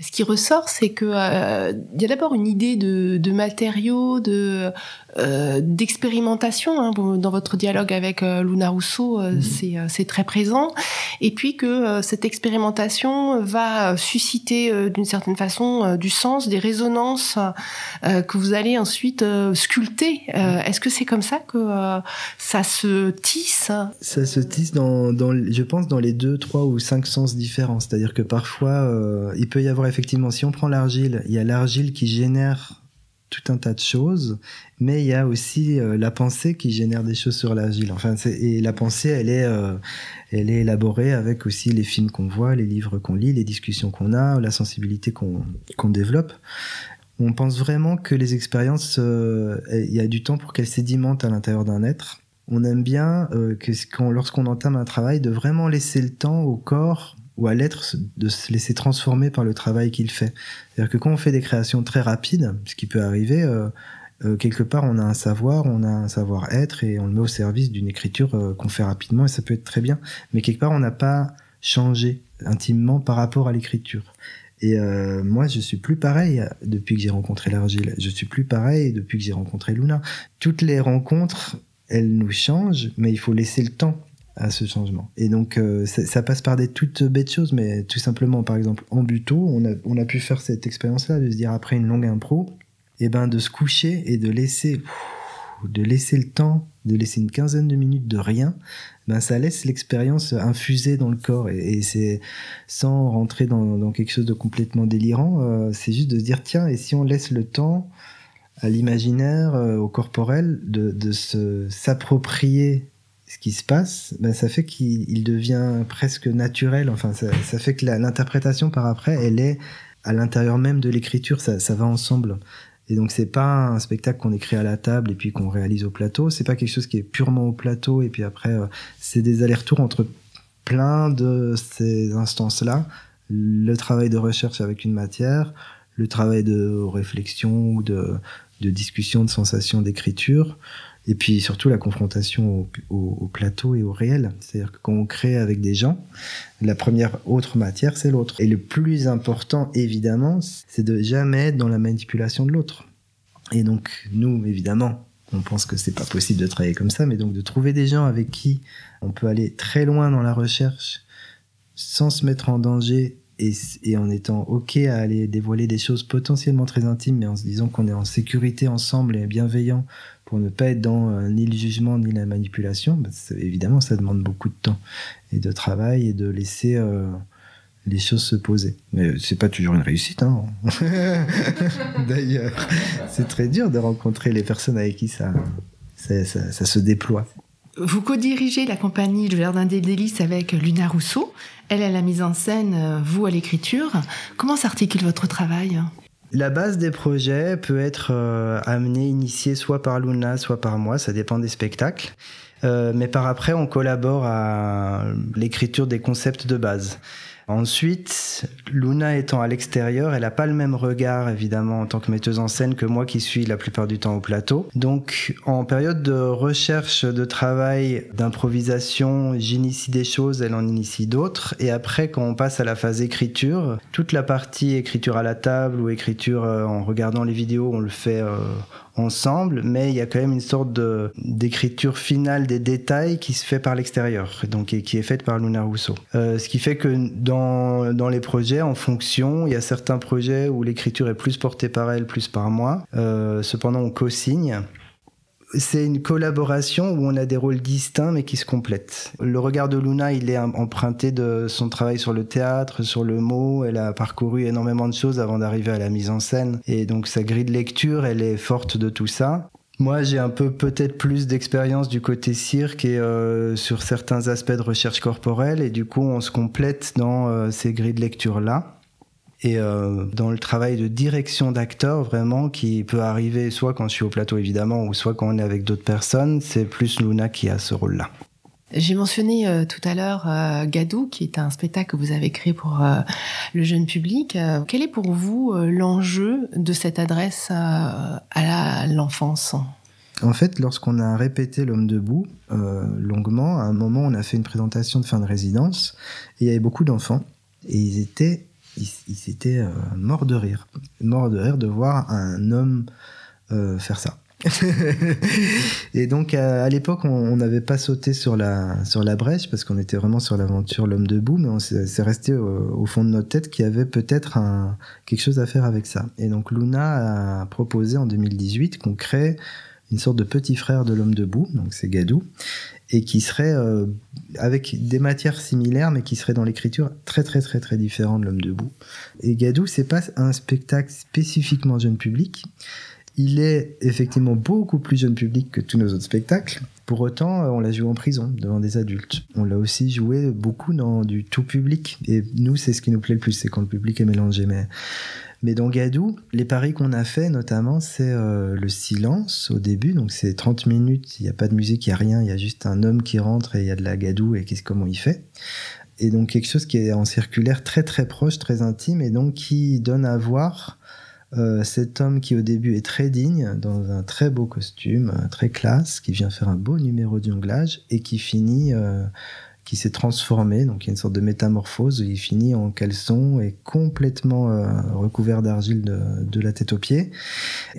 ce qui ressort, c'est que euh, il y a d'abord une idée de, de matériaux, de euh, d'expérimentation hein, dans votre dialogue avec euh, Luna Rousseau, euh, mhm. c'est c'est très présent, et puis que cette expérimentation va susciter d'une certaine façon du sens, des résonances que vous allez ensuite sculpter. Est-ce que c'est comme ça que ça se tisse? Ça se tisse dans, dans, je pense, dans les deux, trois ou cinq sens différents. C'est-à-dire que parfois, il peut y avoir effectivement, si on prend l'argile, il y a l'argile qui génère tout un tas de choses, mais il y a aussi euh, la pensée qui génère des choses sur l'argile. Enfin, et la pensée, elle est, euh, elle est élaborée avec aussi les films qu'on voit, les livres qu'on lit, les discussions qu'on a, la sensibilité qu'on développe. On pense vraiment que les expériences, euh, il y a du temps pour qu'elles sédimentent à l'intérieur d'un être. On aime bien que lorsqu'on entame un travail, de vraiment laisser le temps au corps ou à l'être de se laisser transformer par le travail qu'il fait. C'est-à-dire que quand on fait des créations très rapides, ce qui peut arriver, euh, euh, quelque part on a un savoir, on a un savoir-être et on le met au service d'une écriture euh, qu'on fait rapidement et ça peut être très bien. Mais quelque part on n'a pas changé intimement par rapport à l'écriture. Et moi, je suis plus pareil depuis que j'ai rencontré l'Argile. Je suis plus pareil depuis que j'ai rencontré Luna. Toutes les rencontres, elles nous changent, mais il faut laisser le temps à ce changement. Et donc, euh, ça, passe par des toutes bêtes choses, mais tout simplement, par exemple, en buto, on a, on a pu faire cette expérience-là, de se dire après une longue impro, et ben de se coucher et de laisser, de laisser le temps, de laisser une quinzaine de minutes de rien, ben ça laisse l'expérience infuser dans le corps et, c'est sans rentrer dans, quelque chose de complètement délirant, euh, c'est juste de se dire tiens et si on laisse le temps à l'imaginaire, euh, au corporel, de, de s'approprier qui se passe, ben ça fait qu'il devient presque naturel. Enfin, ça, ça fait que l'interprétation par après, elle est à l'intérieur même de l'écriture, ça, ça va ensemble. Et donc c'est pas un spectacle qu'on écrit à la table et puis qu'on réalise au plateau. C'est pas quelque chose qui est purement au plateau et puis après euh, c'est des allers-retours entre plein de ces instances-là. Le travail de recherche avec une matière, le travail de réflexion ou de, de discussion, de sensation, d'écriture, et puis surtout la confrontation au, au, au plateau et au réel. C'est-à-dire que quand on crée avec des gens, la première autre matière, c'est l'autre. Et le plus important, évidemment, c'est de jamais être dans la manipulation de l'autre. Et donc, nous, évidemment, on pense que c'est pas possible de travailler comme ça, mais donc de trouver des gens avec qui on peut aller très loin dans la recherche sans se mettre en danger et, en étant ok à aller dévoiler des choses potentiellement très intimes, mais en se disant qu'on est en sécurité ensemble et bienveillant pour ne pas être dans euh, ni le jugement ni la manipulation, bah, évidemment ça demande beaucoup de temps et de travail et de laisser euh, les choses se poser. Mais c'est pas toujours une réussite. Hein. D'ailleurs, c'est très dur de rencontrer les personnes avec qui ça, ça, ça, se déploie. Vous co-dirigez la compagnie Le Jardin des Délices avec Luna Rousseau. Elle est la mise en scène, euh, vous à l'écriture. Comment s'articule votre travail? La base des projets peut être euh, amenée, initiée soit par Luna, soit par moi, ça dépend des spectacles. Euh, mais par après, on collabore à l'écriture des concepts de base. Ensuite, Luna étant à l'extérieur, elle n'a pas le même regard évidemment en tant que metteuse en scène que moi qui suis la plupart du temps au plateau. Donc en période de recherche, de travail, d'improvisation, j'initie des choses, elle en initie d'autres. Et après, quand on passe à la phase écriture, toute la partie écriture à la table ou écriture euh, en regardant les vidéos, on le fait euh, ensemble, mais il y a quand même une sorte d'écriture finale des détails qui se fait par l'extérieur, donc qui est faite par Luna Rousseau. Ce qui fait que dans, dans les projets, en fonction, il y a certains projets où l'écriture est plus portée par elle, plus par moi. Euh, cependant, on co-signe c'est une collaboration où on a des rôles distincts mais qui se complètent. Le regard de Luna, il est emprunté de son travail sur le théâtre, sur le mot. Elle a parcouru énormément de choses avant d'arriver à la mise en scène. Et donc sa grille de lecture, elle est forte de tout ça. Moi, j'ai un peu peut-être plus d'expérience du côté cirque et euh, sur certains aspects de recherche corporelle. Et du coup, on se complète dans euh, ces grilles de lecture-là et euh, dans le travail de direction d'acteur vraiment qui peut arriver soit quand je suis au plateau évidemment ou soit quand on est avec d'autres personnes, c'est plus Luna qui a ce rôle-là. J'ai mentionné euh, tout à l'heure euh, Gadou, qui est un spectacle que vous avez créé pour euh, le jeune public. Euh, quel est pour vous euh, l'enjeu de cette adresse à l'enfance? En fait, lorsqu'on a répété L'homme debout longuement, à un moment, on a fait une présentation de fin de résidence et il y avait beaucoup d'enfants et ils étaient ils, ils étaient euh, de rire. Morts de rire de voir un homme euh, faire ça. et donc à, à l'époque, on n'avait pas sauté sur la, sur la brèche parce qu'on était vraiment sur l'aventure L'homme debout, mais on s'est resté au, au, fond de notre tête qu'il y avait peut-être quelque chose à faire avec ça. Et donc Luna a proposé en 2018 qu'on crée une sorte de petit frère de l'homme debout, donc c'est Gadou, et qui serait euh, avec des matières similaires, mais qui serait dans l'écriture très très très très différent de l'homme debout. Et Gadou, c'est pas un spectacle spécifiquement jeune public. Il est effectivement beaucoup plus jeune public que tous nos autres spectacles. Pour autant, on l'a joué en prison, devant des adultes. On l'a aussi joué beaucoup dans du tout public. Et nous, c'est ce qui nous plaît le plus, c'est quand le public est mélangé. Mais mais dans Gadou, les paris qu'on a fait notamment, c'est euh, le silence au début. Donc c'est 30 minutes, il n'y a pas de musique, il n'y a rien, il y a juste un homme qui rentre et il y a de la Gadou et qu'est-ce comment il fait. et donc quelque chose qui est en circulaire très très proche, très intime, et donc qui donne à voir euh, cet homme qui au début est très digne, dans un très beau costume, euh, très classe, qui vient faire un beau numéro d'jonglage et qui finit, qui s'est transformé, donc il y a une sorte de métamorphose, il finit en caleçon et complètement recouvert d'argile de, de, la tête aux pieds.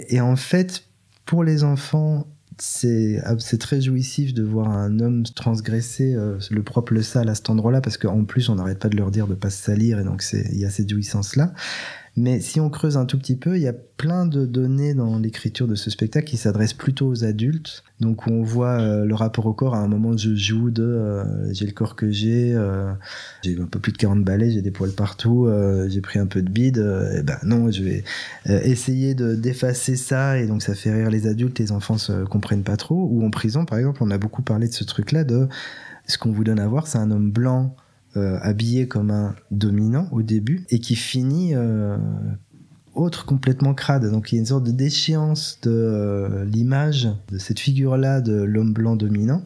Et en fait, pour les enfants, c'est très jouissif de voir un homme transgresser le propre le sale à cet endroit-là parce qu'en plus on n'arrête pas de leur dire de pas se salir et donc il y a cette jouissance là mais si on creuse un tout petit peu, il y a plein de données dans l'écriture de ce spectacle qui s'adressent plutôt aux adultes. Donc on voit euh, le rapport au corps à un moment je joue de euh, j'ai le corps que j'ai, euh, j'ai un peu plus de 40 balais, j'ai des poils partout, j'ai pris un peu de bide, et ben non, je vais essayer de d'effacer ça et donc ça fait rire les adultes, les enfants se comprennent pas trop. Ou en prison par exemple, on a beaucoup parlé de ce truc là de ce qu'on vous donne à voir, c'est un homme blanc euh, habillé comme un dominant au début et qui finit euh, autre complètement crade. Donc il y a une sorte de déchéance de euh, l'image de cette figure-là de l'homme blanc dominant.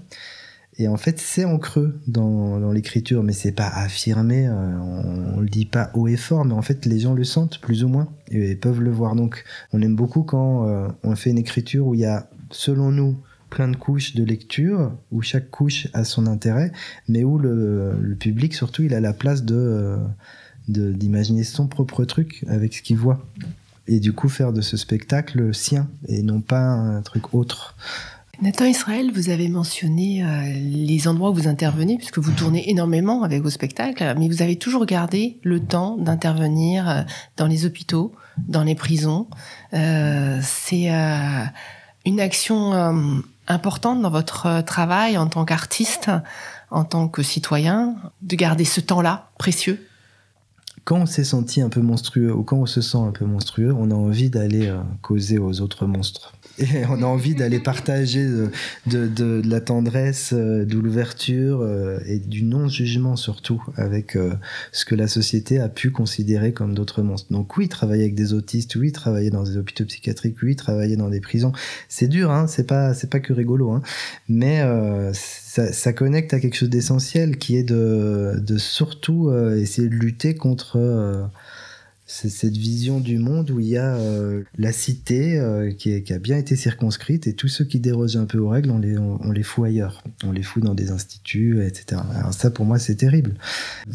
Et en fait, c'est en creux dans, l'écriture, mais c'est pas affirmé, on, le dit pas haut et fort, mais en fait, les gens le sentent plus ou moins et, peuvent le voir. Donc, on aime beaucoup quand on fait une écriture où il y a, selon nous, plein de couches de lecture, où chaque couche a son intérêt, mais où le, public, surtout, il a la place de d'imaginer son propre truc avec ce qu'il voit. Et du coup, faire de ce spectacle sien, et non pas un truc autre. Nathan Israël, vous avez mentionné euh, les endroits où vous intervenez, puisque vous tournez énormément avec vos spectacles, mais vous avez toujours gardé le temps d'intervenir euh, dans les hôpitaux, dans les prisons. Euh, c'est une action importante dans votre euh, travail en tant qu'artiste, en tant que citoyen, de garder ce temps-là précieux? Quand on s'est senti un peu monstrueux ou quand on se sent un peu monstrueux, on a envie d'aller euh, causer aux autres monstres. Et on a envie d'aller partager de, de, de, la tendresse, euh, de l'ouverture euh, et du non-jugement surtout avec euh, ce que la société a pu considérer comme d'autres monstres. Donc oui, travailler avec des autistes, oui, travailler dans des hôpitaux psychiatriques, oui, travailler dans des prisons, c'est dur, hein, c'est pas c'est pas que rigolo, hein, mais ça, ça, connecte à quelque chose d'essentiel qui est de, de surtout essayer de lutter contre c'est cette vision du monde où il y a euh, la cité euh, qui, a bien été circonscrite et tous ceux qui dérogent un peu aux règles, on les, on, les fout ailleurs. On les fout dans des instituts, etc. Alors ça, pour moi, c'est terrible.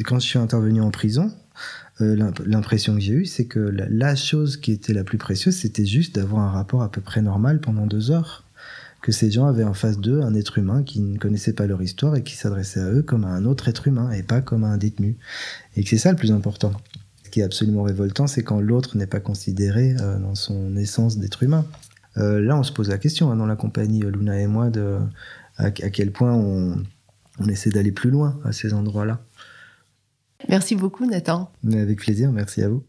Quand je suis intervenu en prison, euh, l'impression que j'ai eue, c'est que la, chose qui était la plus précieuse, c'était juste d'avoir un rapport à peu près normal pendant deux heures. Que ces gens avaient en face d'eux un être humain qui ne connaissait pas leur histoire et qui s'adressait à eux comme à un autre être humain et pas comme à un détenu. Et que c'est ça le plus important qui est absolument révoltant, c'est quand l'autre n'est pas considéré euh, dans son essence d'être humain. Euh, là, on se pose la question hein, dans la compagnie euh, Luna et moi de à, quel point on, on essaie d'aller plus loin à ces endroits-là. Merci beaucoup, Nathan. Mais avec plaisir, merci à vous.